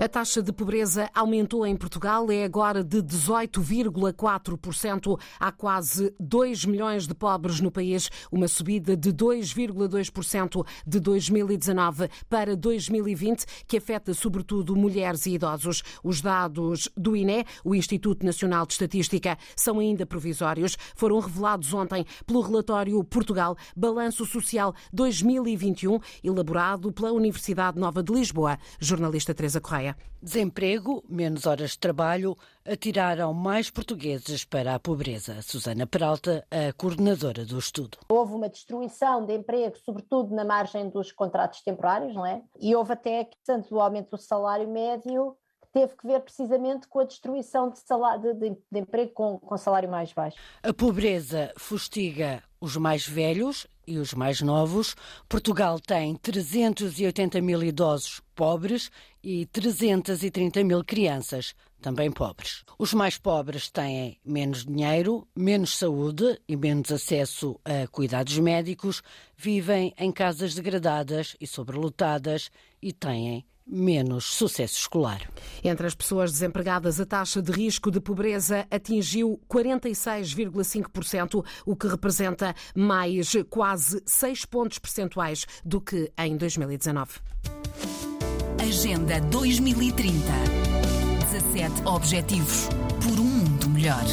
A taxa de pobreza aumentou em Portugal, é agora de 18,4%. Há quase 2 milhões de pobres no país, uma subida de 2,2% de 2019 para 2020, que afeta sobretudo mulheres e idosos. Os dados do INE, o Instituto Nacional de Estatística, são ainda provisórios. Foram revelados ontem pelo relatório Portugal Balanço Social 2021, elaborado pela Universidade Nova de Lisboa. Jornalista Teresa Correia. Desemprego, menos horas de trabalho, atiraram mais portugueses para a pobreza. Susana Peralta, a coordenadora do estudo. Houve uma destruição de emprego, sobretudo na margem dos contratos temporários, não é? E houve até, tanto o aumento do salário médio, teve que ver precisamente com a destruição de, salário, de, de emprego com, com salário mais baixo. A pobreza fustiga os mais velhos e os mais novos. Portugal tem 380 mil idosos pobres e 330 mil crianças também pobres. Os mais pobres têm menos dinheiro, menos saúde e menos acesso a cuidados médicos, vivem em casas degradadas e sobrelotadas e têm menos sucesso escolar. Entre as pessoas desempregadas, a taxa de risco de pobreza atingiu 46,5%, o que representa mais quase 6 pontos percentuais do que em 2019. Agenda 2030. 17 Objetivos por um mundo melhor.